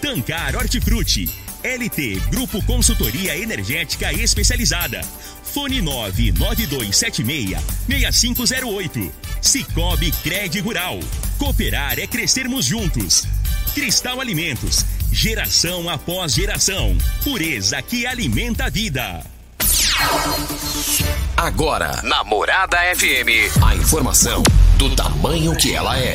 Tancar Hortifruti. LT Grupo Consultoria Energética Especializada. Fone 99276-6508. Cicobi Cred Rural. Cooperar é crescermos juntos. Cristal Alimentos. Geração após geração. Pureza que alimenta a vida. Agora, na Morada FM, a informação do tamanho que ela é.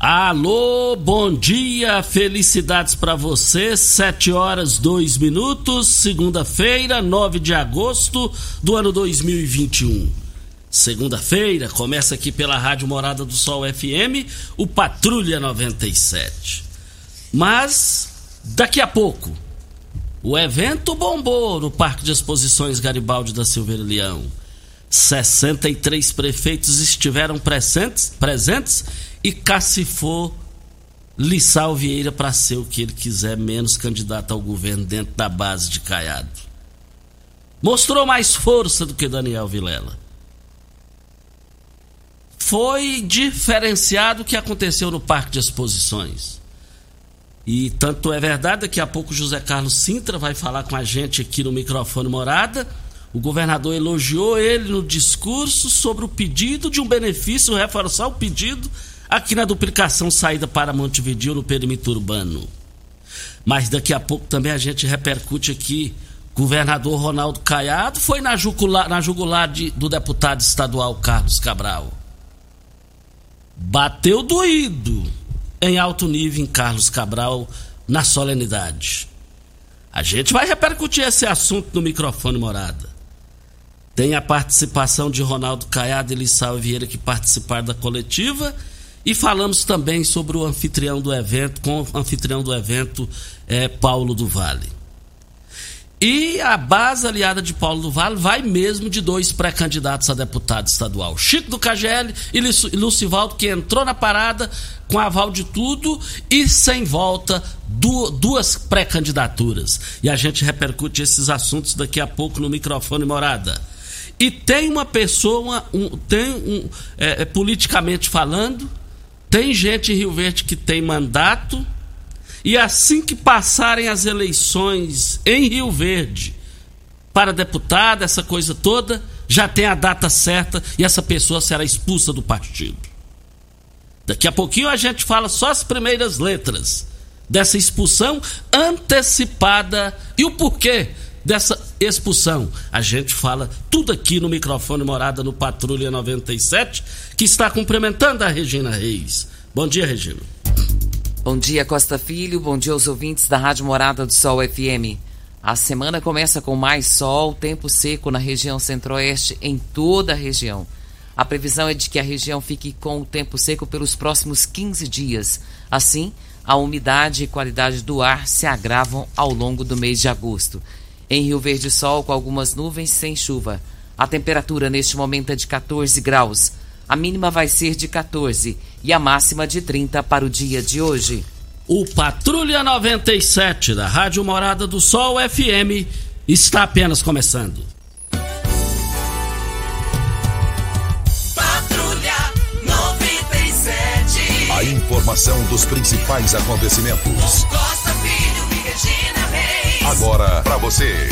Alô, bom dia, felicidades para você. 7 horas 2 minutos, segunda-feira, 9 de agosto do ano 2021. Segunda-feira, começa aqui pela Rádio Morada do Sol FM, o Patrulha 97. Mas, daqui a pouco, o evento bombou no Parque de Exposições Garibaldi da Silveira Leão. 63 prefeitos estiveram presentes, presentes e cacifou Lissau Vieira para ser o que ele quiser, menos candidato ao governo dentro da base de Caiado. Mostrou mais força do que Daniel Vilela. Foi diferenciado o que aconteceu no Parque de Exposições. E tanto é verdade, daqui a pouco José Carlos Sintra vai falar com a gente aqui no microfone morada. O governador elogiou ele no discurso sobre o pedido de um benefício, reforçar o pedido aqui na duplicação saída para Montevideo no perímetro urbano. Mas daqui a pouco também a gente repercute aqui. Governador Ronaldo Caiado foi na jugular, na jugular de, do deputado estadual Carlos Cabral. Bateu doído em alto nível em Carlos Cabral na solenidade. A gente vai repercutir esse assunto no microfone morada. Tem a participação de Ronaldo Caiado e Lissau Vieira que participaram da coletiva e falamos também sobre o anfitrião do evento, com o anfitrião do evento, é, Paulo do Vale. E a base aliada de Paulo do Vale vai mesmo de dois pré-candidatos a deputado estadual. Chico do KGL e Lucivaldo, que entrou na parada com aval de tudo e sem volta, duas pré-candidaturas. E a gente repercute esses assuntos daqui a pouco no microfone morada. E tem uma pessoa, um, tem um, é, politicamente falando, tem gente em Rio Verde que tem mandato, e assim que passarem as eleições em Rio Verde para deputado, essa coisa toda, já tem a data certa e essa pessoa será expulsa do partido. Daqui a pouquinho a gente fala só as primeiras letras dessa expulsão antecipada e o porquê dessa expulsão. A gente fala tudo aqui no microfone Morada no Patrulha 97, que está cumprimentando a Regina Reis. Bom dia, Regina. Bom dia, Costa Filho. Bom dia aos ouvintes da Rádio Morada do Sol FM. A semana começa com mais sol, tempo seco na região centro-oeste, em toda a região. A previsão é de que a região fique com o tempo seco pelos próximos 15 dias. Assim, a umidade e qualidade do ar se agravam ao longo do mês de agosto. Em Rio Verde, sol com algumas nuvens sem chuva. A temperatura neste momento é de 14 graus. A mínima vai ser de 14 e a máxima de 30 para o dia de hoje. O Patrulha 97 da Rádio Morada do Sol FM está apenas começando. Patrulha 97. A informação dos principais acontecimentos. Agora para você.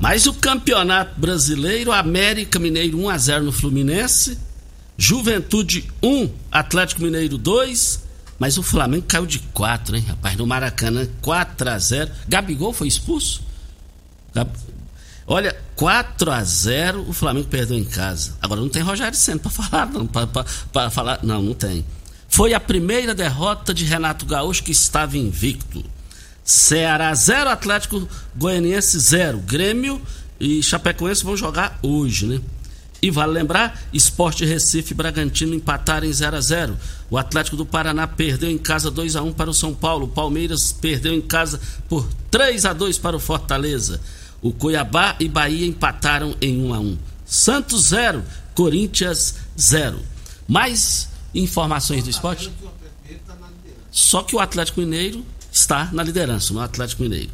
Mas o Campeonato Brasileiro, América Mineiro 1 a 0 no Fluminense, Juventude 1, Atlético Mineiro 2, mas o Flamengo caiu de 4, hein, rapaz, no Maracanã 4 a 0. Gabigol foi expulso? Gab... Olha, 4 a 0 o Flamengo perdeu em casa. Agora não tem Rogério Senna para falar, não, para falar, não, não tem. Foi a primeira derrota de Renato Gaúcho que estava invicto. Ceará 0, Atlético Goianiense 0. Grêmio e Chapecoense vão jogar hoje, né? E vale lembrar, Esporte Recife e Bragantino empataram em 0 a 0 O Atlético do Paraná perdeu em casa 2 a 1 para o São Paulo. O Palmeiras perdeu em casa por 3 a 2 para o Fortaleza. O Cuiabá e Bahia empataram em 1 a 1 Santos 0, Corinthians 0. Mais informações do esporte? Só que o Atlético Mineiro está na liderança, no Atlético Mineiro.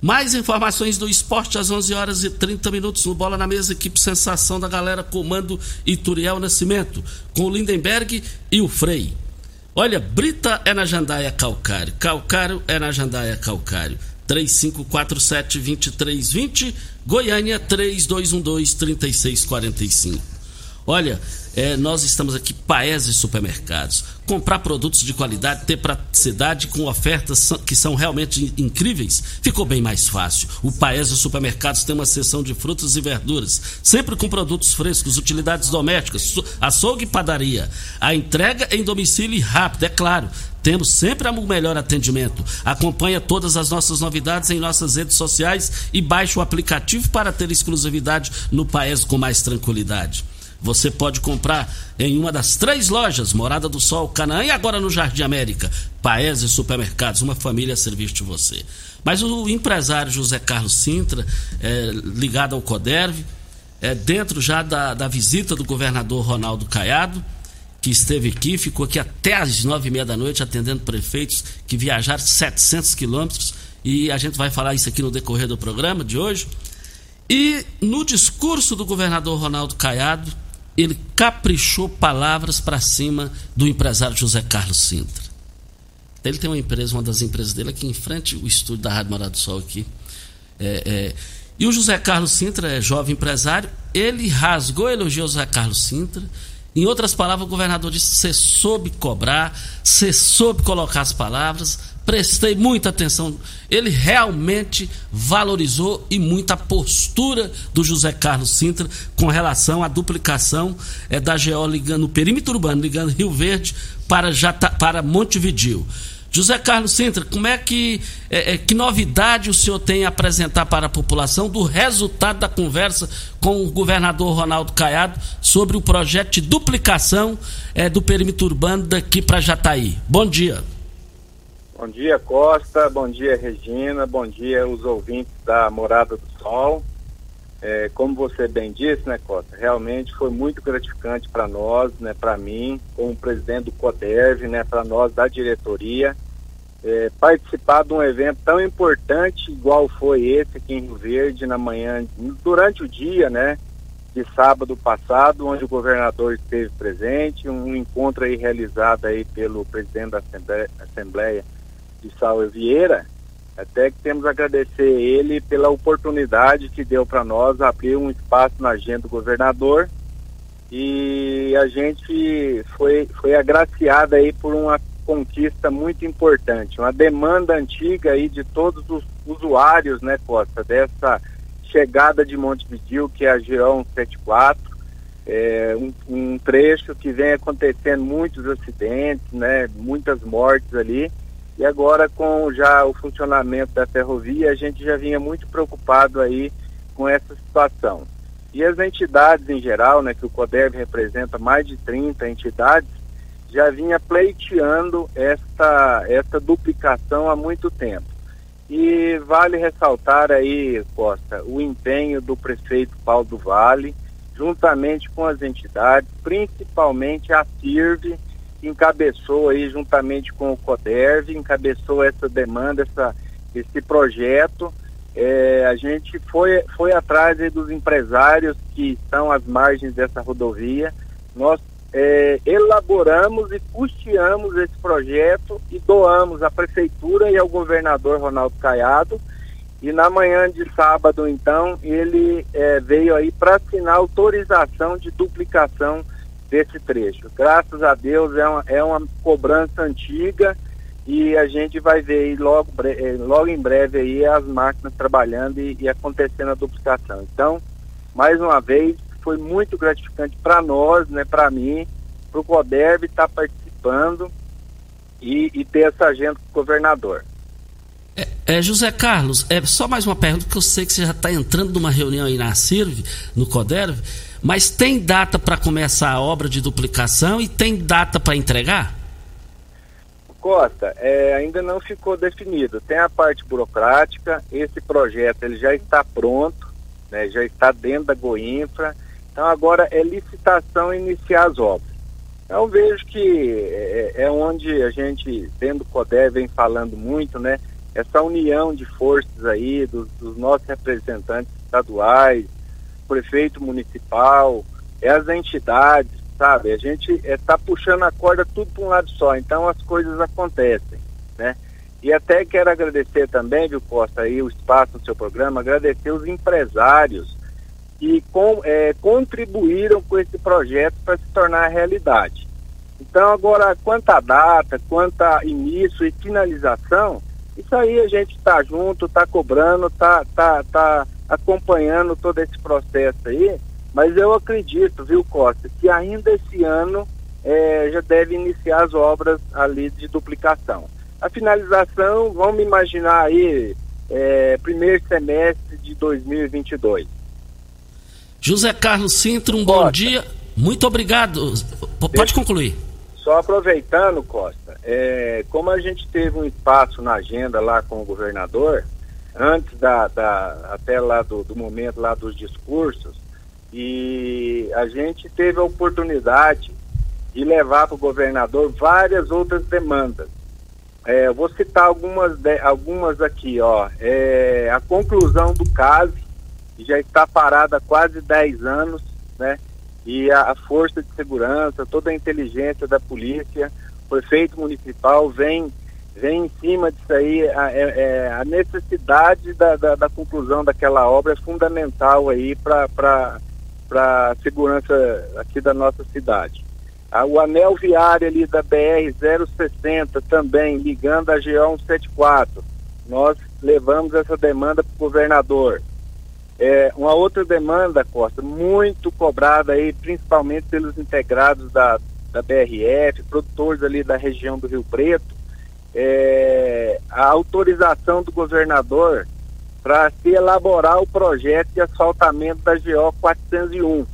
Mais informações do esporte às 11 horas e 30 minutos no Bola na Mesa, equipe Sensação da Galera, comando Ituriel Nascimento, com o Lindenberg e o Frei. Olha, Brita é na Jandaia Calcário, Calcário é na Jandaia Calcário. 3547-2320, Goiânia 3212-3645. Olha, é, nós estamos aqui, Paese Supermercados. Comprar produtos de qualidade, ter praticidade com ofertas que são realmente incríveis, ficou bem mais fácil. O Paese Supermercados tem uma seção de frutas e verduras, sempre com produtos frescos, utilidades domésticas, açougue e padaria. A entrega em domicílio rápido, é claro. Temos sempre o melhor atendimento. Acompanhe todas as nossas novidades em nossas redes sociais e baixe o aplicativo para ter exclusividade no Paese com mais tranquilidade. Você pode comprar em uma das três lojas, Morada do Sol, Canaã e agora no Jardim América. Paese Supermercados, uma família a serviço de você. Mas o empresário José Carlos Sintra, é, ligado ao CODERV, é, dentro já da, da visita do governador Ronaldo Caiado, que esteve aqui, ficou aqui até às nove e meia da noite atendendo prefeitos que viajaram 700 quilômetros e a gente vai falar isso aqui no decorrer do programa de hoje. E no discurso do governador Ronaldo Caiado, ele caprichou palavras para cima do empresário José Carlos Sintra. Ele tem uma empresa, uma das empresas dele aqui em frente, o estúdio da Rádio Morado do Sol aqui. É, é, e o José Carlos Sintra é jovem empresário, ele rasgou elogiou o José Carlos Sintra. Em outras palavras, o governador disse: você soube cobrar, você soube colocar as palavras, prestei muita atenção. Ele realmente valorizou e muito a postura do José Carlos Sintra com relação à duplicação é, da GO ligando o perímetro urbano, ligando Rio Verde para, Jata, para Montevidil. José Carlos Sintra, como é que é, que novidade o senhor tem a apresentar para a população do resultado da conversa com o governador Ronaldo Caiado sobre o projeto de duplicação é, do perímetro urbano daqui para Jataí? Bom dia. Bom dia, Costa. Bom dia, Regina. Bom dia, os ouvintes da Morada do Sol. É, como você bem disse, né, Costa, realmente foi muito gratificante para nós, né, para mim, como presidente do CODERV, né, para nós da diretoria, é, participar de um evento tão importante igual foi esse aqui em Rio Verde na manhã, durante o dia, né, de sábado passado, onde o governador esteve presente, um encontro aí realizado aí pelo presidente da Assembleia, Assembleia de Vieira, até que temos a agradecer ele pela oportunidade que deu para nós abrir um espaço na agenda do governador. E a gente foi, foi agraciada aí por uma conquista muito importante, uma demanda antiga aí de todos os usuários, né, Costa, dessa chegada de Montevideo, que é a Girão 74, é, um, um trecho que vem acontecendo muitos acidentes, né, muitas mortes ali, e agora com já o funcionamento da ferrovia, a gente já vinha muito preocupado aí com essa situação. E as entidades em geral, né, que o CODEV representa mais de 30 entidades, já vinha pleiteando esta, esta duplicação há muito tempo. E vale ressaltar aí, Costa, o empenho do prefeito Paulo do Vale, juntamente com as entidades, principalmente a CIRV, encabeçou aí juntamente com o CODERV, encabeçou essa demanda, essa, esse projeto. É, a gente foi, foi atrás dos empresários que estão às margens dessa rodovia nós é, elaboramos e custeamos esse projeto e doamos à prefeitura e ao governador Ronaldo Caiado. E na manhã de sábado, então, ele é, veio aí para assinar autorização de duplicação desse trecho. Graças a Deus é uma, é uma cobrança antiga e a gente vai ver logo, eh, logo em breve aí as máquinas trabalhando e, e acontecendo a duplicação. Então, mais uma vez, foi muito gratificante para nós, né, para mim, para o CODERB estar tá participando e, e, ter essa agenda com o governador. É, é, José Carlos, é só mais uma pergunta, que eu sei que você já está entrando numa reunião aí na CIRV, no CODERV, mas tem data para começar a obra de duplicação e tem data para entregar? Costa, é, ainda não ficou definido. Tem a parte burocrática, esse projeto ele já está pronto, né, já está dentro da Goinfra, então agora é licitação iniciar as obras. Então vejo que é, é onde a gente, dentro do CODE, vem falando muito, né? Essa união de forças aí, dos, dos nossos representantes estaduais, prefeito municipal, é as entidades, sabe? A gente está é, puxando a corda tudo para um lado só, então as coisas acontecem, né? E até quero agradecer também, viu, Costa, aí o espaço no seu programa, agradecer os empresários que com, é, contribuíram com esse projeto para se tornar realidade. Então, agora, quanto à data, quanto a início e finalização, isso aí a gente está junto, está cobrando, está tá, tá acompanhando todo esse processo aí, mas eu acredito, viu, Costa, que ainda esse ano é, já deve iniciar as obras ali de duplicação. A finalização, vamos imaginar aí, é, primeiro semestre de 2022. José Carlos Sintra, um Costa. bom dia. Muito obrigado. Pode concluir. Só aproveitando, Costa, é, como a gente teve um espaço na agenda lá com o governador, antes da, da até lá do, do momento lá dos discursos, e a gente teve a oportunidade de levar para o governador várias outras demandas. É, eu vou citar algumas, de, algumas aqui, ó. É, a conclusão do caso, que já está parada há quase 10 anos, né? E a, a, força de segurança, toda a inteligência da polícia, o prefeito municipal vem, vem em cima disso aí. A, é, é a necessidade da, da, da, conclusão daquela obra é fundamental aí para a segurança aqui da nossa cidade. Ah, o anel viário ali da BR-060 também, ligando a GO 174. Nós levamos essa demanda para o governador. É, uma outra demanda, Costa, muito cobrada aí, principalmente pelos integrados da, da BRF, produtores ali da região do Rio Preto, é, a autorização do governador para se elaborar o projeto de asfaltamento da GO 401.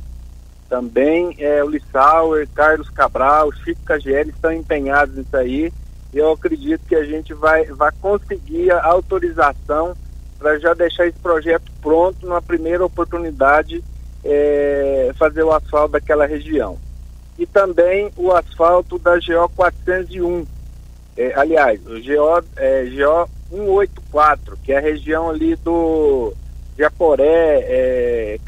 Também é, o Lissauer, Carlos Cabral, Chico Cagieri estão empenhados nisso aí. Eu acredito que a gente vai, vai conseguir a autorização para já deixar esse projeto pronto na primeira oportunidade é, fazer o asfalto daquela região. E também o asfalto da GO 401. É, aliás, o GO, é, GO 184, que é a região ali do Japoré, é.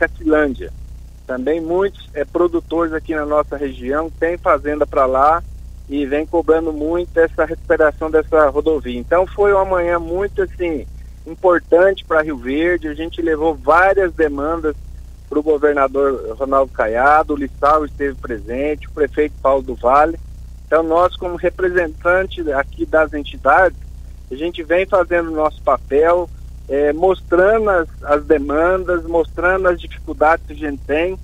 Também muitos é, produtores aqui na nossa região têm fazenda para lá e vem cobrando muito essa recuperação dessa rodovia. Então foi uma manhã muito assim importante para Rio Verde. A gente levou várias demandas para o governador Ronaldo Caiado, o Lissau esteve presente, o prefeito Paulo do Vale. Então nós como representante aqui das entidades a gente vem fazendo o nosso papel, é, mostrando as, as, demandas, mostrando as dificuldades que a gente tem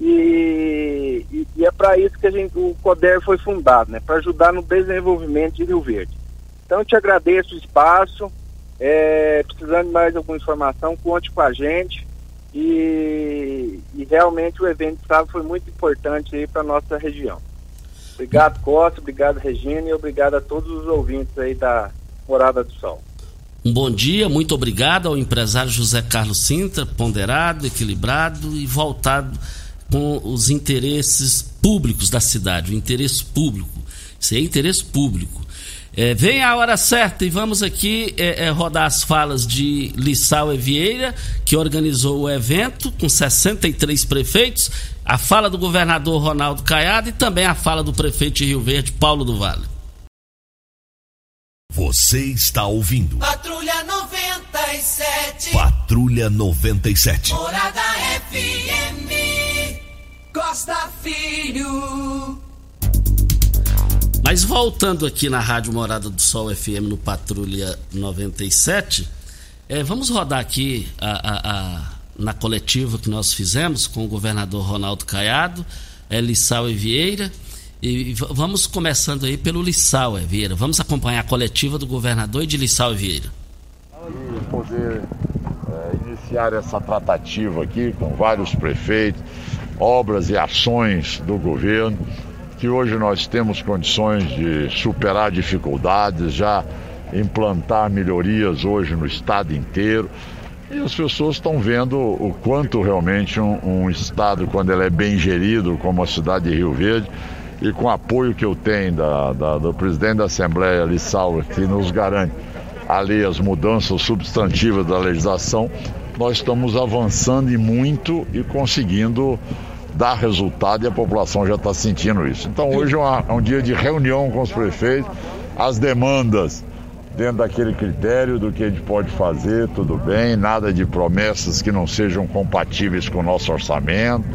e, e, e é para isso que a gente, o CODER foi fundado, né, para ajudar no desenvolvimento de Rio Verde. Então, eu te agradeço o espaço, é, precisando de mais alguma informação, conte com a gente e, e realmente o evento de sábado foi muito importante para nossa região. Obrigado, Costa, obrigado, Regina, e obrigado a todos os ouvintes aí da Morada do Sol. Um bom dia, muito obrigado ao empresário José Carlos Sintra, ponderado, equilibrado e voltado com os interesses públicos da cidade, o interesse público. Isso é interesse público. É, vem a hora certa e vamos aqui é, é, rodar as falas de Lissau e Vieira, que organizou o evento com 63 prefeitos, a fala do governador Ronaldo Caiado e também a fala do prefeito de Rio Verde, Paulo do Vale. Você está ouvindo. Patrulha 97. Patrulha 97. Morada FM. Costa Filho. Mas voltando aqui na Rádio Morada do Sol FM no Patrulha 97, é, vamos rodar aqui a, a, a, na coletiva que nós fizemos com o governador Ronaldo Caiado, é, Lissau e Vieira. E vamos começando aí pelo Lissau e Vieira. Vamos acompanhar a coletiva do governador e de Lissau e Vieira. Poder é, iniciar essa tratativa aqui com vários prefeitos, obras e ações do governo que hoje nós temos condições de superar dificuldades, já implantar melhorias hoje no estado inteiro. E as pessoas estão vendo o quanto realmente um, um, estado, quando ele é bem gerido, como a cidade de Rio Verde, e com o apoio que eu tenho da, da, do presidente da Assembleia, Lissau, que nos garante ali as mudanças substantivas da legislação, nós estamos avançando e muito e conseguindo dá resultado e a população já está sentindo isso. Então hoje é, uma, é um dia de reunião com os prefeitos, as demandas dentro daquele critério do que a gente pode fazer, tudo bem, nada de promessas que não sejam compatíveis com o nosso orçamento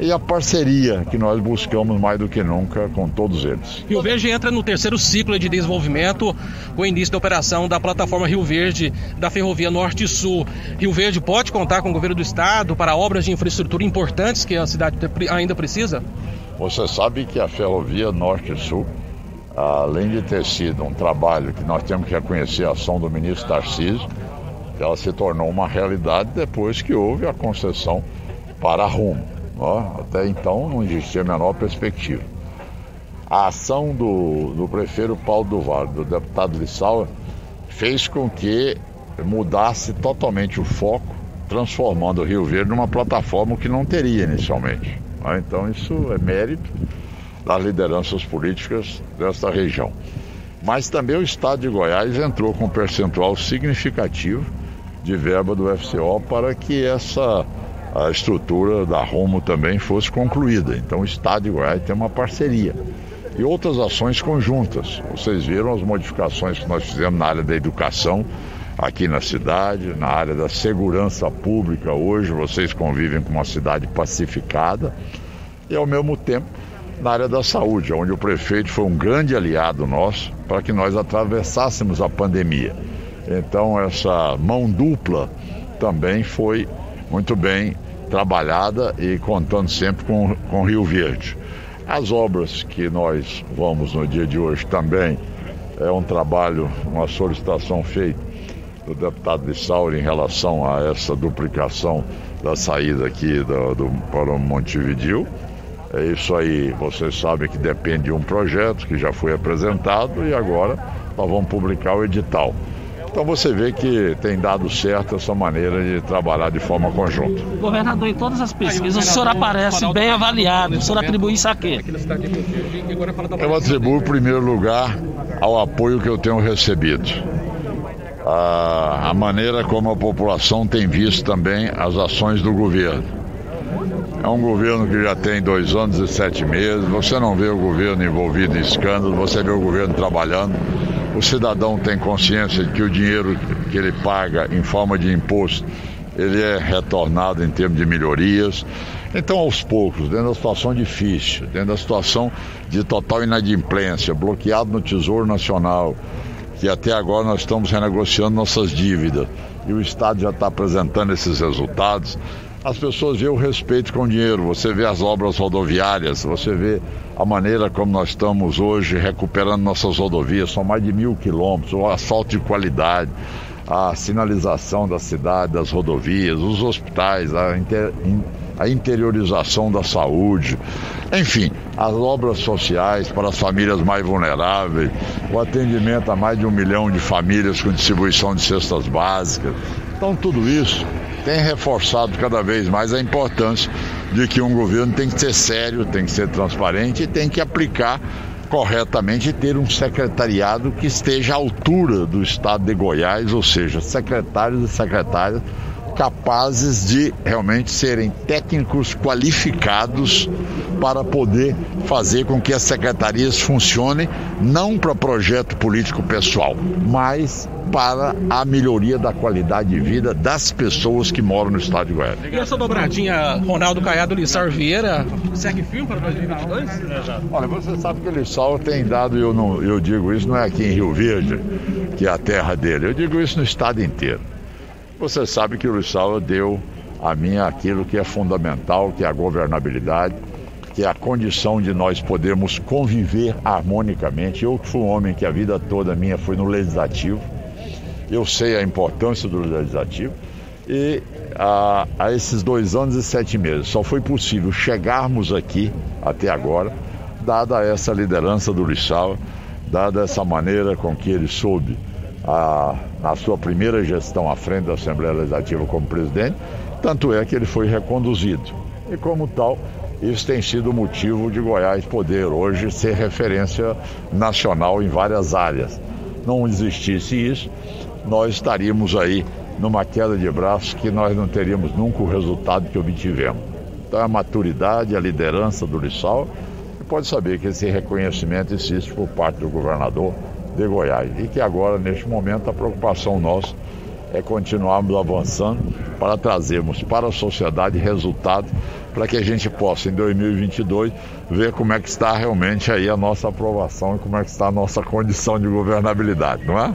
e a parceria que nós buscamos mais do que nunca com todos eles. Rio Verde entra no terceiro ciclo de desenvolvimento com o início da operação da plataforma Rio Verde da Ferrovia Norte e Sul. Rio Verde pode contar com o governo do estado para obras de infraestrutura importantes que a cidade ainda precisa? Você sabe que a Ferrovia Norte e Sul, além de ter sido um trabalho que nós temos que reconhecer a ação do ministro Tarcísio, ela se tornou uma realidade depois que houve a concessão para a Rumo. Ó, até então não existia a menor perspectiva. A ação do, do prefeito Paulo do Vale, do deputado Lissau, fez com que mudasse totalmente o foco, transformando o Rio Verde numa plataforma que não teria inicialmente. Então isso é mérito das lideranças políticas desta região. Mas também o estado de Goiás entrou com um percentual significativo de verba do FCO para que essa a estrutura da Romo também fosse concluída. Então o Estado de Goiás tem uma parceria. E outras ações conjuntas. Vocês viram as modificações que nós fizemos na área da educação aqui na cidade, na área da segurança pública. Hoje vocês convivem com uma cidade pacificada e ao mesmo tempo na área da saúde, onde o prefeito foi um grande aliado nosso para que nós atravessássemos a pandemia. Então essa mão dupla também foi muito bem trabalhada e contando sempre com, com Rio Verde. As obras que nós vamos no dia de hoje também é um trabalho, uma solicitação feita do deputado de Sauro em relação a essa duplicação da saída aqui do, do, para Montevidil. É isso aí, vocês sabem que depende de um projeto que já foi apresentado e agora nós vamos publicar o edital. Então você vê que tem dado certo essa maneira de trabalhar de forma conjunta. Governador, em todas as pesquisas, o senhor aparece bem avaliado. O senhor atribui isso a quê? Eu atribuo, em primeiro lugar, ao apoio que eu tenho recebido. A, a maneira como a população tem visto também as ações do governo. É um governo que já tem dois anos e sete meses. Você não vê o governo envolvido em escândalo, você vê o governo trabalhando o cidadão tem consciência de que o dinheiro que ele paga em forma de imposto, ele é retornado em termos de melhorias. Então, aos poucos, dentro da situação difícil, dentro da situação de total inadimplência, bloqueado no Tesouro Nacional, que até agora nós estamos renegociando nossas dívidas e o Estado já está apresentando esses resultados, as pessoas veem o respeito com o dinheiro, você vê as obras rodoviárias, você vê a maneira como nós estamos hoje recuperando nossas rodovias, são mais de mil quilômetros, o asfalto de qualidade, a sinalização da cidade, das rodovias, os hospitais, a, inter, a interiorização da saúde, enfim, as obras sociais para as famílias mais vulneráveis, o atendimento a mais de um milhão de famílias com distribuição de cestas básicas. Então, tudo isso tem reforçado cada vez mais a importância de que um governo tem que ser sério, tem que ser transparente e tem que aplicar corretamente ter um secretariado que esteja à altura do estado de Goiás, ou seja, secretários e secretárias capazes de realmente serem técnicos qualificados para poder fazer com que as secretarias funcionem não para projeto político pessoal, mas para a melhoria da qualidade de vida das pessoas que moram no estado de Goiás. E essa dobradinha Ronaldo Caiado Lissar Vieira segue firme para 2022? Olha, você sabe que o Lissau tem dado, eu, não, eu digo isso não é aqui em Rio Verde, que é a terra dele, eu digo isso no estado inteiro. Você sabe que o Lissau deu a mim aquilo que é fundamental, que é a governabilidade, que é a condição de nós podermos conviver harmonicamente. Eu que fui um homem que a vida toda minha foi no legislativo, eu sei a importância do legislativo e a, a esses dois anos e sete meses só foi possível chegarmos aqui até agora, dada essa liderança do Lissau, dada essa maneira com que ele soube a, na sua primeira gestão à frente da Assembleia Legislativa como presidente, tanto é que ele foi reconduzido. E como tal, isso tem sido motivo de Goiás poder hoje ser referência nacional em várias áreas. Não existisse isso, nós estaríamos aí numa queda de braços que nós não teríamos nunca o resultado que obtivemos. Então a maturidade, a liderança do Lissau, pode saber que esse reconhecimento existe por parte do governador de Goiás. E que agora, neste momento, a preocupação nossa é continuarmos avançando para trazermos para a sociedade resultados para que a gente possa, em 2022, ver como é que está realmente aí a nossa aprovação e como é que está a nossa condição de governabilidade, não é?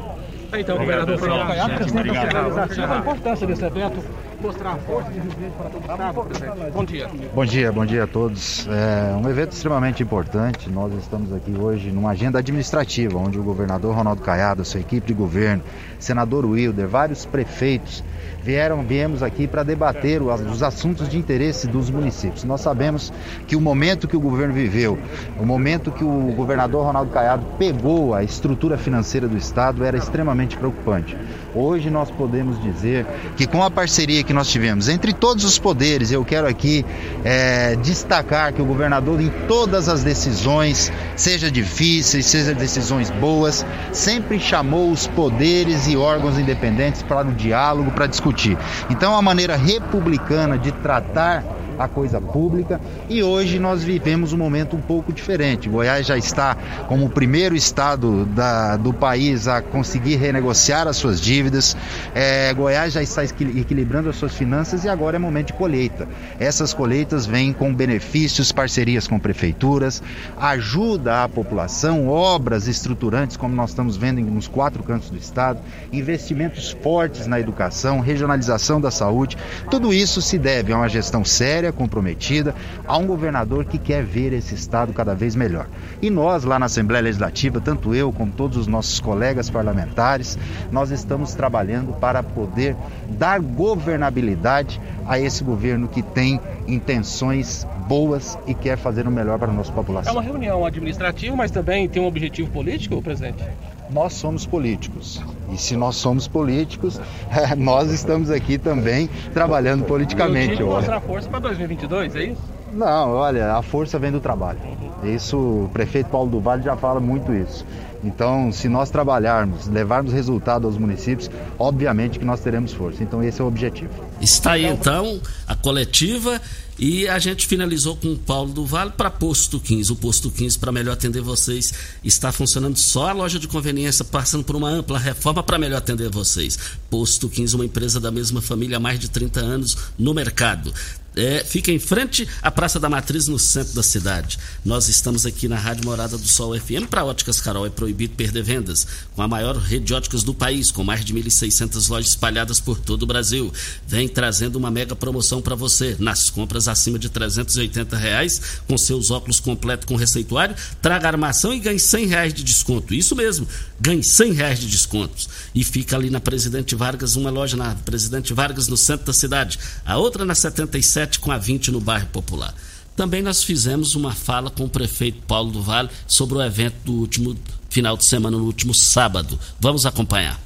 Então, governador Assembleia Legislativa, a importância desse evento mostrar a força de Rio para todo o Estado. Bom dia. Bom dia, bom dia a todos. É um evento extremamente importante. Nós estamos aqui hoje numa agenda administrativa, onde o governador Ronaldo Caiado, sua equipe de governo, senador Wilder, vários prefeitos vieram, viemos aqui para debater os assuntos de interesse dos municípios. Nós sabemos que o momento que o governo viveu, o momento que o governador Ronaldo Caiado pegou a estrutura financeira do Estado era extremamente preocupante. Hoje nós podemos dizer que com a parceria que nós tivemos entre todos os poderes, eu quero aqui é, destacar que o governador, em todas as decisões, seja difíceis, seja decisões boas, sempre chamou os poderes e órgãos independentes para o diálogo, para discutir. Então, uma maneira republicana de tratar a coisa pública e hoje nós vivemos um momento um pouco diferente. Goiás já está como o primeiro estado da, do país a conseguir renegociar as suas dívidas, é, Goiás já está equilibrando as suas finanças e agora é momento de colheita. Essas colheitas vêm com benefícios, parcerias com prefeituras, ajuda à população, obras estruturantes, como nós estamos vendo nos quatro cantos do estado, investimentos fortes na educação, regionalização da saúde. Tudo isso se deve a uma gestão séria séria, comprometida, a um governador que quer ver esse Estado cada vez melhor. E nós, lá na Assembleia Legislativa, tanto eu como todos os nossos colegas parlamentares, nós estamos trabalhando para poder dar governabilidade a esse governo que tem intenções boas e quer fazer o melhor para a nossa população. É uma reunião administrativa, mas também tem um objetivo político, presidente? Nós somos políticos. E se nós somos políticos, nós estamos aqui também trabalhando politicamente. Eu mostrar força para 2022, é isso? Não, olha, a força vem do trabalho. Isso, o prefeito Paulo do Vale já fala muito isso. Então, se nós trabalharmos, levarmos resultado aos municípios, obviamente que nós teremos força. Então, esse é o objetivo. Está aí então a coletiva e a gente finalizou com o Paulo do Vale para Posto 15. O Posto 15, para melhor atender vocês, está funcionando só a loja de conveniência, passando por uma ampla reforma para melhor atender vocês. Posto 15, uma empresa da mesma família há mais de 30 anos no mercado é, fica em frente à Praça da Matriz, no centro da cidade. Nós estamos aqui na Rádio Morada do Sol FM. Para Óticas Carol é proibido perder vendas. Com a maior rede de óticas do país, com mais de 1.600 lojas espalhadas por todo o Brasil. Vem trazendo uma mega promoção para você. Nas compras acima de 380 reais, com seus óculos completos com receituário, traga armação e ganhe 100 reais de desconto. Isso mesmo, ganhe 100 reais de descontos. E fica ali na Presidente Vargas, uma loja na Presidente Vargas, no centro da cidade. A outra na 77 com a 20 no bairro Popular. Também nós fizemos uma fala com o prefeito Paulo do Vale sobre o evento do último final de semana, no último sábado. Vamos acompanhar.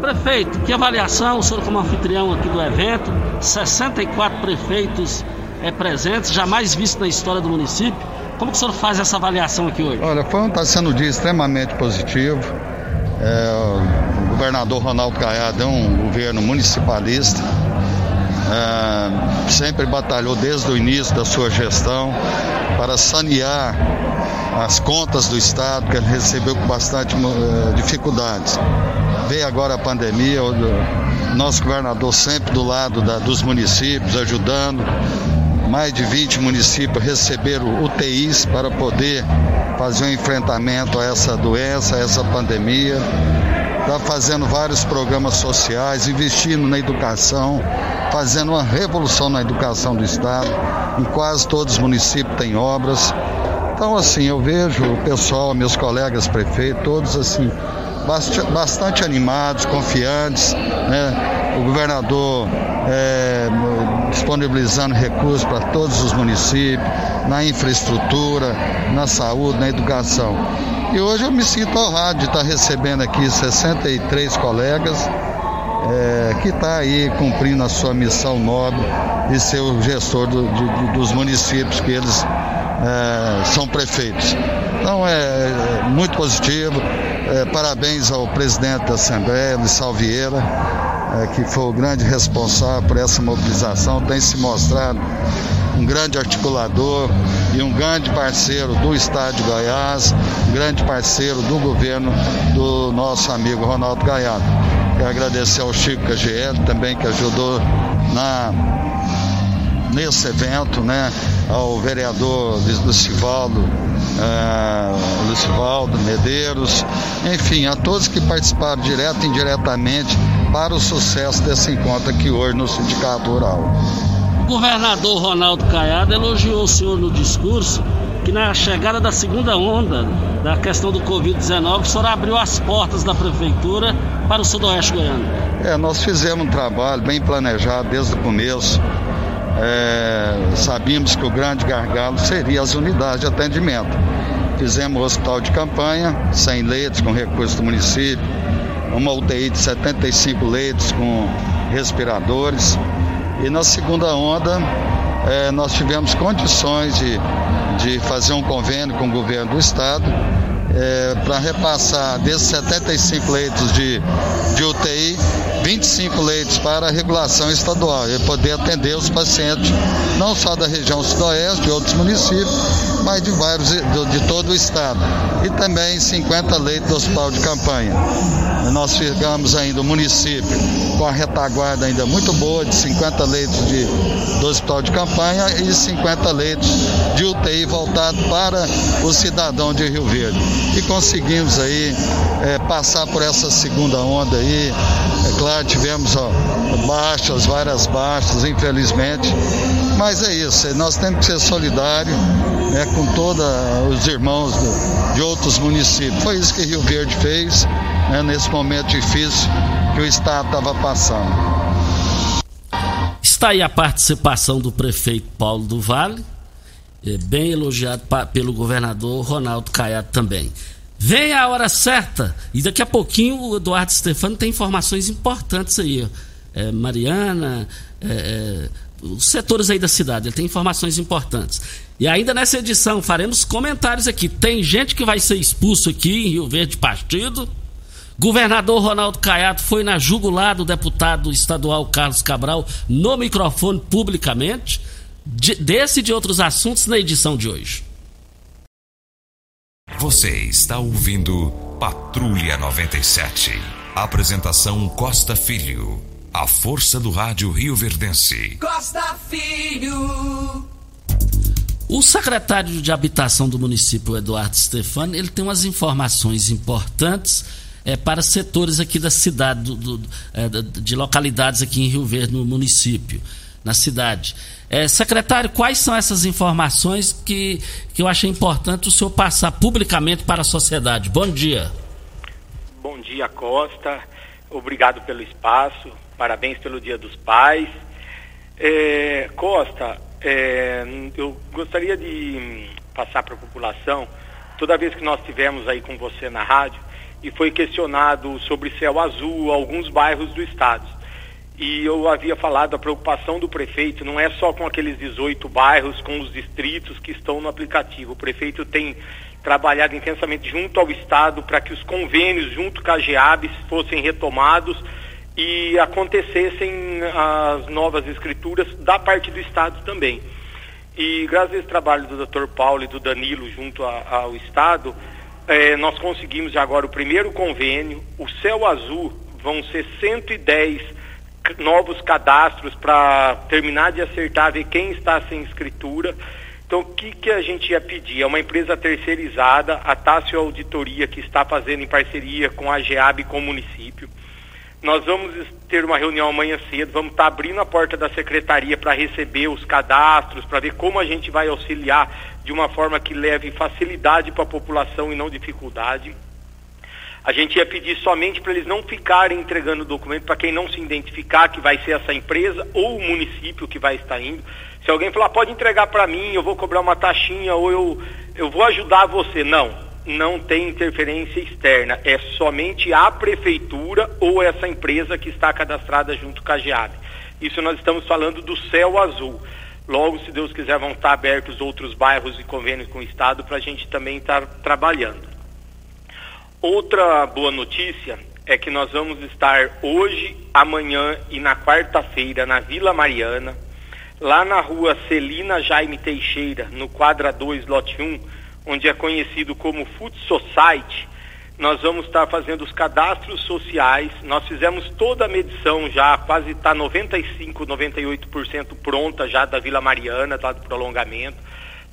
Prefeito, que avaliação, o senhor como anfitrião aqui do evento, 64 prefeitos é, presentes, jamais visto na história do município. Como que o senhor faz essa avaliação aqui hoje? Olha, foi, está sendo um dia extremamente positivo. É, governador Ronaldo Caiado é um governo municipalista. É, sempre batalhou desde o início da sua gestão para sanear as contas do Estado, que ele recebeu com bastante uh, dificuldades. Veio agora a pandemia, o nosso governador sempre do lado da, dos municípios, ajudando. Mais de 20 municípios receberam UTIs para poder fazer um enfrentamento a essa doença, a essa pandemia. Está fazendo vários programas sociais, investindo na educação, fazendo uma revolução na educação do Estado. Em quase todos os municípios tem obras. Então, assim, eu vejo o pessoal, meus colegas prefeitos, todos assim, bastante animados, confiantes, né? O governador é, disponibilizando recursos para todos os municípios, na infraestrutura, na saúde, na educação. E hoje eu me sinto honrado de estar recebendo aqui 63 colegas é, que está aí cumprindo a sua missão nobre de ser o gestor do, dos municípios que eles é, são prefeitos. Então é, é muito positivo. É, parabéns ao presidente da Assembleia, Luiz Salvieira, é, que foi o grande responsável por essa mobilização, tem se mostrado um grande articulador e um grande parceiro do Estado de Goiás, grande parceiro do governo do nosso amigo Ronaldo Gaiado. Quero agradecer ao Chico KGL também que ajudou na nesse evento, né, ao vereador Lucivaldo, uh, Lucivaldo Medeiros, enfim, a todos que participaram direto e indiretamente para o sucesso desse encontro aqui hoje no Sindicato Rural. Governador Ronaldo Caiado elogiou o senhor no discurso que na chegada da segunda onda da questão do Covid-19, o senhor abriu as portas da prefeitura para o sudoeste goiano. É, nós fizemos um trabalho bem planejado desde o começo é, sabíamos que o grande gargalo seria as unidades de atendimento. Fizemos o hospital de campanha, 100 leitos com recursos do município, uma UTI de 75 leitos com respiradores. E na segunda onda, é, nós tivemos condições de, de fazer um convênio com o governo do estado é, para repassar desses 75 leitos de, de UTI, 25 leitos para a regulação estadual e poder atender os pacientes não só da região sudoeste, de outros municípios, mas de vários de, todo o estado. E também 50 leitos do hospital de campanha. Nós ficamos ainda o município com a retaguarda ainda muito boa, de 50 leitos de, do hospital de campanha e 50 leitos de UTI voltado para o cidadão de Rio Verde. E conseguimos aí é, passar por essa segunda onda aí. É claro, tivemos ó, baixas, várias baixas, infelizmente. Mas é isso, nós temos que ser solidários né, com todos os irmãos do, de outros municípios. Foi isso que Rio Verde fez né, nesse momento difícil que o Estado estava passando. Está aí a participação do prefeito Paulo do Vale, é, bem elogiado pelo governador Ronaldo Caiado também. Vem a hora certa e daqui a pouquinho o Eduardo Stefano tem informações importantes aí. É, Mariana, é, é, os setores aí da cidade, ele tem informações importantes. E ainda nessa edição faremos comentários aqui. Tem gente que vai ser expulso aqui em Rio Verde Partido. Governador Ronaldo Caiado foi na jugular do deputado estadual Carlos Cabral no microfone publicamente. De, desse e de outros assuntos na edição de hoje. Você está ouvindo Patrulha 97. Apresentação Costa Filho. A força do rádio Rio Verdense. Costa Filho. O secretário de Habitação do município, Eduardo Stefano, ele tem umas informações importantes é, para setores aqui da cidade, do, do, é, de localidades aqui em Rio Verde, no município, na cidade. É, secretário, quais são essas informações que, que eu achei importante o senhor passar publicamente para a sociedade? Bom dia. Bom dia, Costa. Obrigado pelo espaço. Parabéns pelo Dia dos Pais. É, Costa, é, eu gostaria de passar para a população, toda vez que nós tivemos aí com você na rádio, e foi questionado sobre céu azul alguns bairros do estado. E eu havia falado, a preocupação do prefeito não é só com aqueles 18 bairros, com os distritos que estão no aplicativo. O prefeito tem trabalhado intensamente junto ao Estado para que os convênios junto com a GEAB fossem retomados e acontecessem as novas escrituras da parte do Estado também. E graças a esse trabalho do Dr. Paulo e do Danilo junto a, ao Estado, eh, nós conseguimos agora o primeiro convênio. O Céu Azul vão ser 110 novos cadastros para terminar de acertar, ver quem está sem escritura. Então, o que, que a gente ia pedir? É uma empresa terceirizada, a Tássio Auditoria, que está fazendo em parceria com a GEAB e com o município. Nós vamos ter uma reunião amanhã cedo, vamos estar abrindo a porta da secretaria para receber os cadastros, para ver como a gente vai auxiliar de uma forma que leve facilidade para a população e não dificuldade. A gente ia pedir somente para eles não ficarem entregando documento para quem não se identificar que vai ser essa empresa ou o município que vai estar indo. Se alguém falar, pode entregar para mim, eu vou cobrar uma taxinha ou eu, eu vou ajudar você. Não, não tem interferência externa. É somente a prefeitura ou essa empresa que está cadastrada junto com a GEAB. Isso nós estamos falando do céu azul. Logo, se Deus quiser, vão estar abertos outros bairros e convênios com o Estado para a gente também estar trabalhando. Outra boa notícia é que nós vamos estar hoje, amanhã e na quarta-feira na Vila Mariana, lá na rua Celina Jaime Teixeira, no quadra 2, lote 1, onde é conhecido como Food Society. Nós vamos estar fazendo os cadastros sociais. Nós fizemos toda a medição já, quase está 95, 98% pronta já da Vila Mariana, tá, do prolongamento,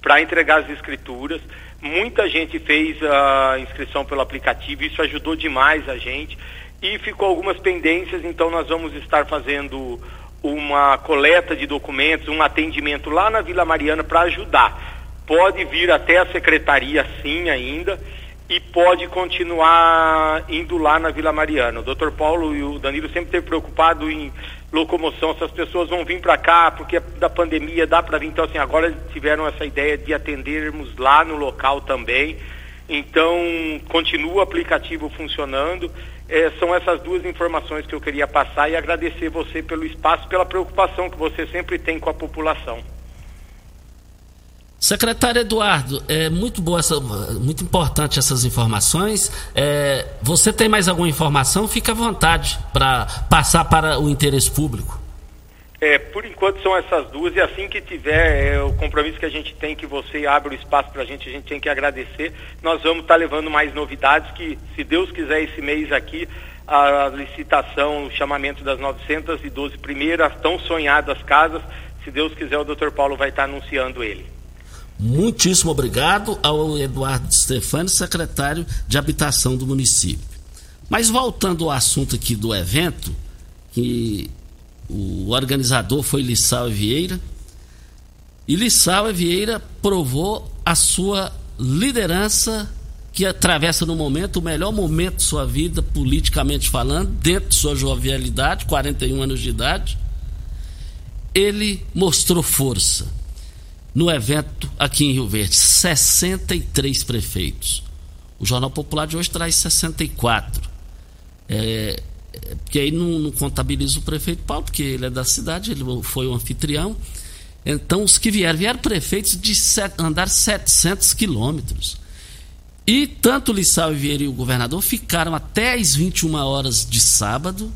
para entregar as escrituras. Muita gente fez a inscrição pelo aplicativo, isso ajudou demais a gente. E ficou algumas pendências, então nós vamos estar fazendo uma coleta de documentos, um atendimento lá na Vila Mariana para ajudar. Pode vir até a secretaria sim ainda e pode continuar indo lá na Vila Mariana. O doutor Paulo e o Danilo sempre esteve preocupado em locomoção, se as pessoas vão vir para cá, porque da pandemia dá para vir. Então, assim, agora tiveram essa ideia de atendermos lá no local também. Então, continua o aplicativo funcionando. É, são essas duas informações que eu queria passar e agradecer você pelo espaço, pela preocupação que você sempre tem com a população. Secretário Eduardo, é muito boa essa, muito importante essas informações. É, você tem mais alguma informação? Fique à vontade para passar para o interesse público. É, por enquanto são essas duas e assim que tiver é, o compromisso que a gente tem que você abre o espaço para a gente, a gente tem que agradecer. Nós vamos estar tá levando mais novidades que, se Deus quiser, esse mês aqui a licitação, o chamamento das 912 primeiras tão sonhadas casas, se Deus quiser, o Dr. Paulo vai estar tá anunciando ele. Muitíssimo obrigado ao Eduardo Stefani, secretário de Habitação do município. Mas voltando ao assunto aqui do evento, que o organizador foi Lissau Vieira, e Lissau Vieira provou a sua liderança que atravessa no momento o melhor momento de sua vida, politicamente falando, dentro de sua jovialidade, 41 anos de idade. Ele mostrou força no evento aqui em Rio Verde. 63 prefeitos. O Jornal Popular de hoje traz 64. É, é, porque aí não, não, contabiliza o prefeito Paulo, porque ele é da cidade, ele foi o anfitrião. Então, os que vieram, vieram prefeitos de set, andar 700 quilômetros. E tanto o Lissau e Vieira e o governador ficaram até as 21 horas de sábado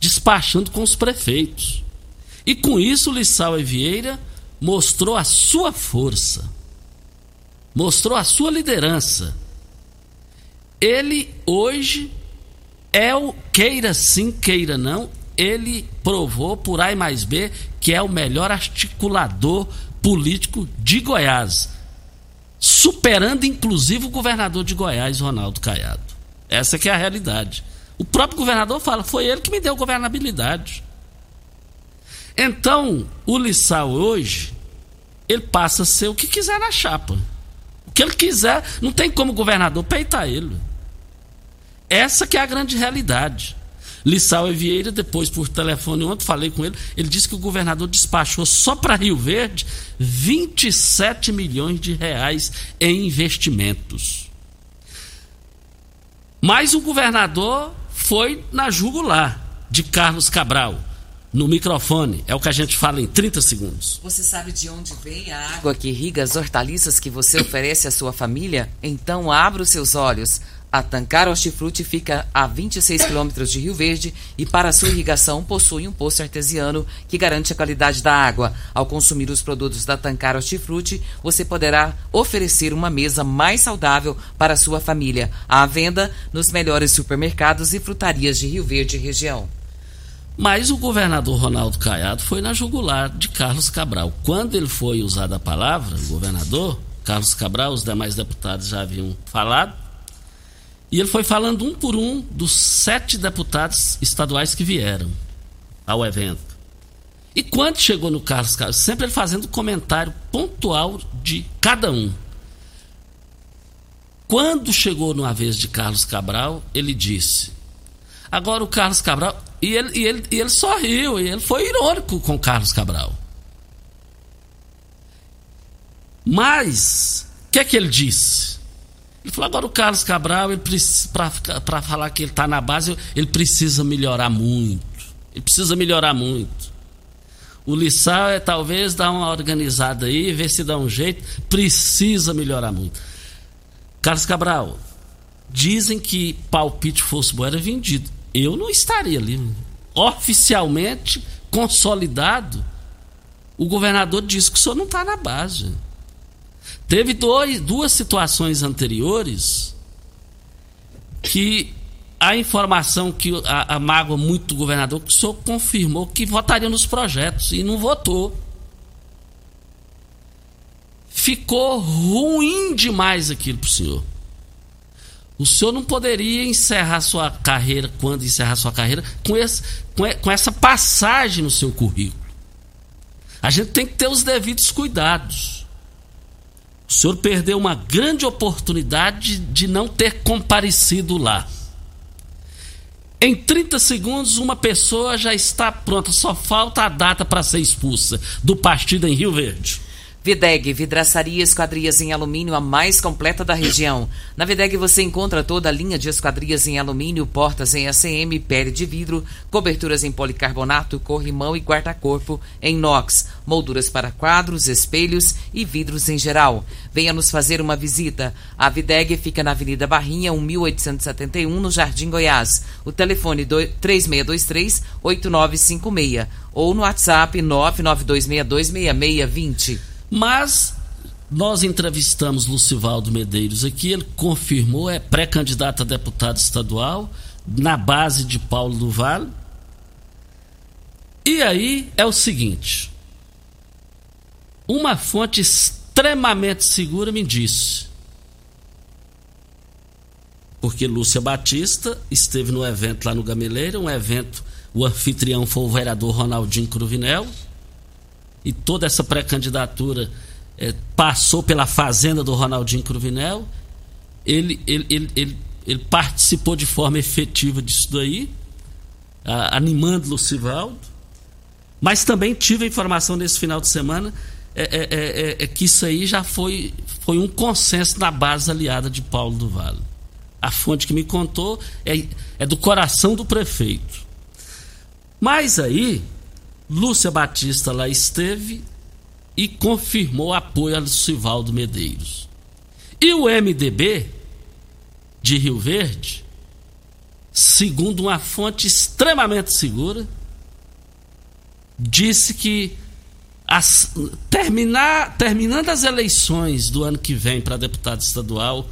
despachando com os prefeitos. E com isso, o Lissau e Vieira mostrou a sua força, mostrou a sua liderança. Ele hoje é o, queira sim, queira não, ele provou por A mais B que é o melhor articulador político de Goiás, superando inclusive o governador de Goiás, Ronaldo Caiado. Essa que é a realidade. O próprio governador fala, foi ele que me deu governabilidade. Então, o Lissau hoje, ele passa a ser o que quiser na chapa. O que ele quiser, não tem como o governador peitar ele. Essa que é a grande realidade. Lissau e Vieira, depois por telefone ontem, falei com ele, ele disse que o governador despachou só para Rio Verde 27 milhões de reais em investimentos. Mas o governador foi na jugular de Carlos Cabral no microfone. É o que a gente fala em 30 segundos. Você sabe de onde vem a água que irriga as hortaliças que você oferece à sua família? Então abra os seus olhos. A Tancar Hortifruti fica a 26 quilômetros de Rio Verde e para sua irrigação possui um poço artesiano que garante a qualidade da água. Ao consumir os produtos da Tancar Hortifruti, você poderá oferecer uma mesa mais saudável para a sua família. À venda nos melhores supermercados e frutarias de Rio Verde e região. Mas o governador Ronaldo Caiado foi na jugular de Carlos Cabral. Quando ele foi usar a palavra, o governador, Carlos Cabral, os demais deputados já haviam falado, e ele foi falando um por um dos sete deputados estaduais que vieram ao evento. E quando chegou no Carlos Cabral, sempre ele fazendo comentário pontual de cada um. Quando chegou numa vez de Carlos Cabral, ele disse: Agora o Carlos Cabral. E ele, e ele, e ele sorriu, e ele foi irônico com Carlos Cabral. Mas, o que é que ele disse? Ele falou: agora o Carlos Cabral, para falar que ele está na base, ele precisa melhorar muito. Ele precisa melhorar muito. O Lissau é talvez dar uma organizada aí, ver se dá um jeito. Precisa melhorar muito. Carlos Cabral, dizem que palpite fosse bom era vendido eu não estaria ali. Oficialmente, consolidado, o governador disse que o senhor não está na base. Teve dois, duas situações anteriores que a informação que a, a mágoa muito do governador, que o senhor confirmou que votaria nos projetos e não votou. Ficou ruim demais aquilo para o senhor. O senhor não poderia encerrar sua carreira, quando encerrar sua carreira, com, esse, com essa passagem no seu currículo. A gente tem que ter os devidos cuidados. O senhor perdeu uma grande oportunidade de não ter comparecido lá. Em 30 segundos, uma pessoa já está pronta, só falta a data para ser expulsa do partido em Rio Verde. Videg, vidraçaria esquadrias em alumínio a mais completa da região. Na Videg você encontra toda a linha de esquadrias em alumínio, portas em ACM, pele de vidro, coberturas em policarbonato, corrimão e guarda-corpo em inox, molduras para quadros, espelhos e vidros em geral. Venha nos fazer uma visita. A Videg fica na Avenida Barrinha, 1871, no Jardim Goiás. O telefone 3623 8956 ou no WhatsApp 992626620. Mas nós entrevistamos Lucivaldo Medeiros aqui, ele confirmou, é pré-candidato a deputado estadual, na base de Paulo do Vale. E aí é o seguinte: uma fonte extremamente segura me disse. Porque Lúcia Batista esteve no evento lá no Gameleira, um evento, o anfitrião foi o vereador Ronaldinho Cruvinel e toda essa pré-candidatura é, passou pela fazenda do Ronaldinho Cruvinel. Ele, ele, ele, ele, ele participou de forma efetiva disso daí, a, animando Lucivaldo. Mas também tive a informação nesse final de semana é, é, é, é, que isso aí já foi, foi um consenso na base aliada de Paulo do Vale. A fonte que me contou é, é do coração do prefeito. Mas aí, Lúcia Batista lá esteve e confirmou apoio a Lucivaldo Medeiros. E o MDB de Rio Verde, segundo uma fonte extremamente segura, disse que as, terminar, terminando as eleições do ano que vem para deputado estadual,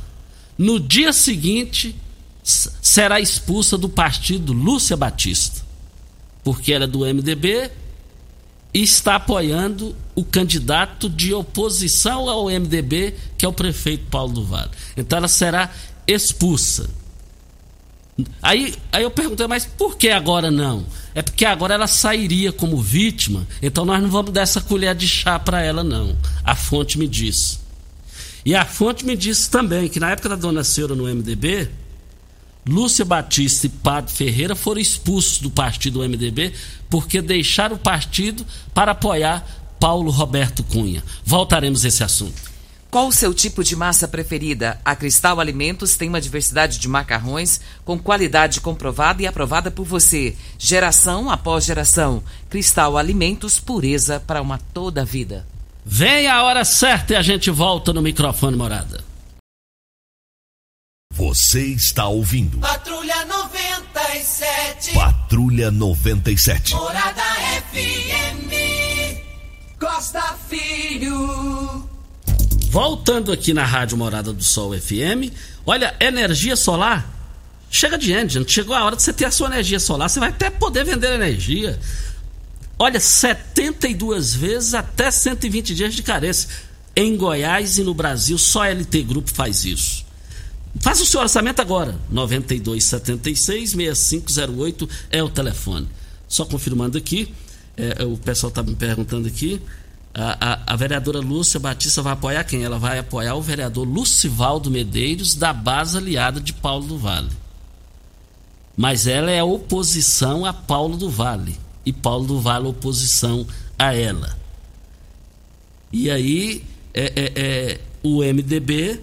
no dia seguinte será expulsa do partido Lúcia Batista, porque ela é do MDB está apoiando o candidato de oposição ao MDB, que é o prefeito Paulo do Vale. Então ela será expulsa. Aí, aí eu perguntei, mas por que agora não? É porque agora ela sairia como vítima, então nós não vamos dar essa colher de chá para ela, não. A fonte me disse. E a fonte me disse também que na época da dona Seura no MDB, Lúcia Batista e Padre Ferreira foram expulsos do partido MDB porque deixaram o partido para apoiar Paulo Roberto Cunha. Voltaremos a esse assunto. Qual o seu tipo de massa preferida? A Cristal Alimentos tem uma diversidade de macarrões com qualidade comprovada e aprovada por você, geração após geração. Cristal Alimentos, pureza para uma toda vida. Vem a hora certa e a gente volta no microfone morada. Você está ouvindo. Patrulha 97. Patrulha 97. Morada FM. Costa Filho. Voltando aqui na Rádio Morada do Sol FM, olha, energia solar. Chega de gente, chegou a hora de você ter a sua energia solar. Você vai até poder vender energia. Olha, 72 vezes até 120 dias de carência. Em Goiás e no Brasil, só a LT Grupo faz isso. Faça o seu orçamento agora. 9276-6508 é o telefone. Só confirmando aqui, é, o pessoal está me perguntando aqui. A, a, a, vereadora Lúcia Batista vai apoiar quem? Ela vai apoiar o vereador Lucivaldo Medeiros, da base aliada de Paulo do Vale. Mas ela é oposição a Paulo do Vale. E Paulo do Vale oposição a ela. E aí, é, é, é o MDB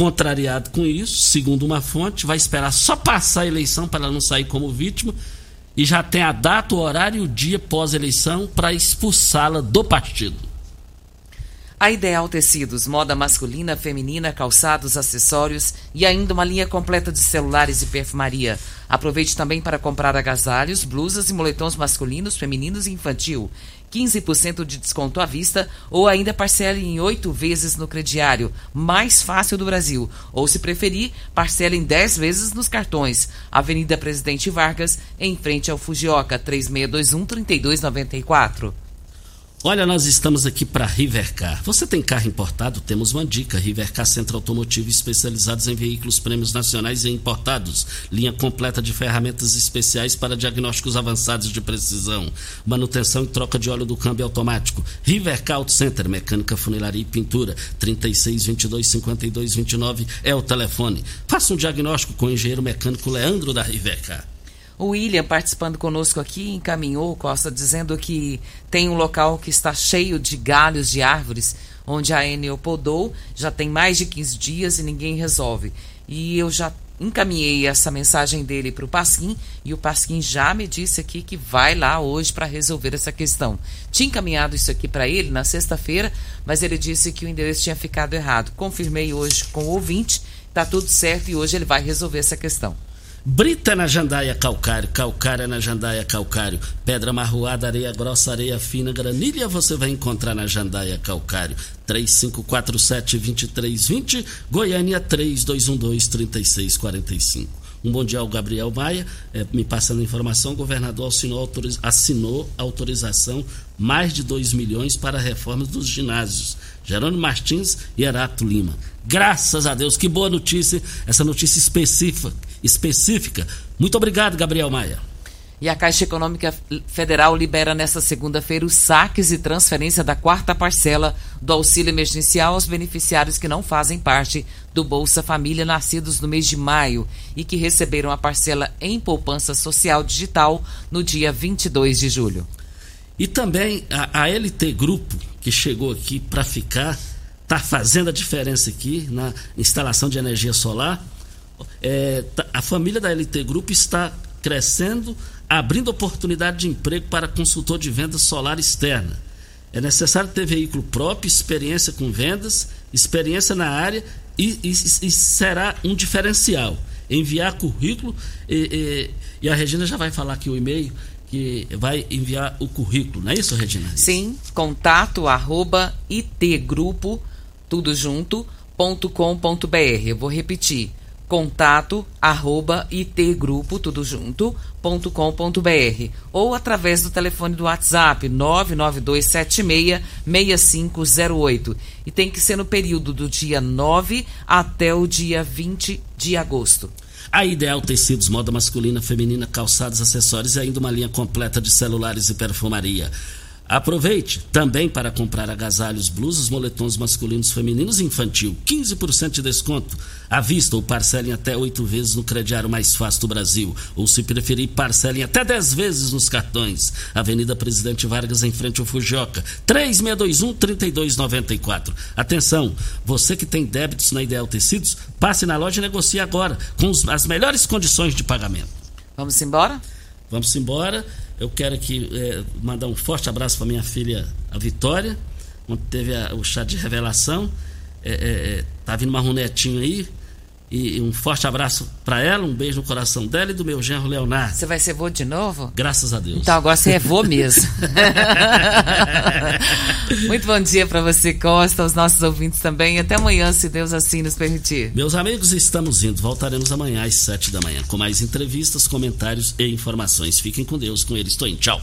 Contrariado com isso, segundo uma fonte, vai esperar só passar a eleição para ela não sair como vítima e já tem a data, o horário e o dia pós-eleição para expulsá-la do partido. A Ideal Tecidos, moda masculina, feminina, calçados, acessórios e ainda uma linha completa de celulares e perfumaria. Aproveite também para comprar agasalhos, blusas e moletons masculinos, femininos e infantil. 15% de desconto à vista ou ainda parcele em oito vezes no crediário, mais fácil do Brasil. Ou, se preferir, parcele em 10 vezes nos cartões. Avenida Presidente Vargas, em frente ao Fujioka, 3621-3294. Olha, nós estamos aqui para Rivercar. Você tem carro importado? Temos uma dica. Rivercar Centro Automotivo especializados em veículos prêmios nacionais e importados. Linha completa de ferramentas especiais para diagnósticos avançados de precisão. Manutenção e troca de óleo do câmbio automático. Rivercar Auto Center, mecânica, funilaria e pintura. 3622-5229 é o telefone. Faça um diagnóstico com o engenheiro mecânico Leandro da Rivercar. O William, participando conosco aqui, encaminhou, Costa, dizendo que tem um local que está cheio de galhos de árvores, onde a Enel podou, já tem mais de 15 dias e ninguém resolve. E eu já encaminhei essa mensagem dele para o Pasquim e o Pasquim já me disse aqui que vai lá hoje para resolver essa questão. Tinha encaminhado isso aqui para ele na sexta-feira, mas ele disse que o endereço tinha ficado errado. Confirmei hoje com o ouvinte, está tudo certo e hoje ele vai resolver essa questão. Brita na jandaia calcário, calcária na jandaia calcário, pedra marroada, areia grossa, areia fina, granilha você vai encontrar na jandaia calcário. 3547-2320, Goiânia 3212-3645. Um bom dia ao Gabriel Maia, é, me passando a informação, o governador assinou, autoriz, assinou autorização mais de 2 milhões para a reforma dos ginásios. Jerônimo Martins e Herato Lima. Graças a Deus, que boa notícia, essa notícia específica específica. Muito obrigado, Gabriel Maia. E a Caixa Econômica Federal libera nesta segunda-feira os saques e transferência da quarta parcela do auxílio emergencial aos beneficiários que não fazem parte do Bolsa Família nascidos no mês de maio e que receberam a parcela em poupança social digital no dia 22 de julho. E também a, a LT Grupo, que chegou aqui para ficar, está fazendo a diferença aqui na instalação de energia solar é, tá, a família da LT Grupo está crescendo, abrindo oportunidade de emprego para consultor de vendas solar externa. É necessário ter veículo próprio, experiência com vendas, experiência na área e, e, e será um diferencial. Enviar currículo e, e, a Regina já vai falar aqui o e-mail que vai enviar o currículo, não é isso, Regina? Sim, contato arroba itgrupo, tudo junto, ponto com ponto br. Eu vou repetir, contato arroba itgrupo, tudo junto, ponto com ponto br, ou através do telefone do WhatsApp 992766508. E tem que ser no período do dia 9 até o dia 20 de agosto. A Ideal Tecidos, moda masculina, feminina, calçados, acessórios e ainda uma linha completa de celulares e perfumaria. Aproveite também para comprar agasalhos, blusas, moletons masculinos, femininos e infantil. 15% de desconto à vista ou parcelem até oito vezes no crediário mais fácil do Brasil. Ou se preferir, parcelem até 10 vezes nos cartões. Avenida Presidente Vargas, em frente ao Fujioka. 3621-3294. Atenção, você que tem débitos na Ideal Tecidos, passe na loja e negocie agora com as melhores condições de pagamento. Vamos embora? Vamos embora. Eu quero aqui é, mandar um forte abraço para minha filha, a Vitória, onde teve a, o chá de revelação. É, é, é tá vindo uma runetinho aí. E, um forte abraço para ela, um beijo no coração dela e do meu genro Leonardo. Você vai ser vô de novo? Graças a Deus. Então agora você é vô mesmo. Muito bom dia para você, Costa, aos nossos ouvintes também. E até amanhã, se Deus assim nos permitir. Meus amigos, estamos indo. Voltaremos amanhã às sete da manhã com mais entrevistas, comentários e informações. Fiquem com Deus, com ele. Estou indo. Tchau.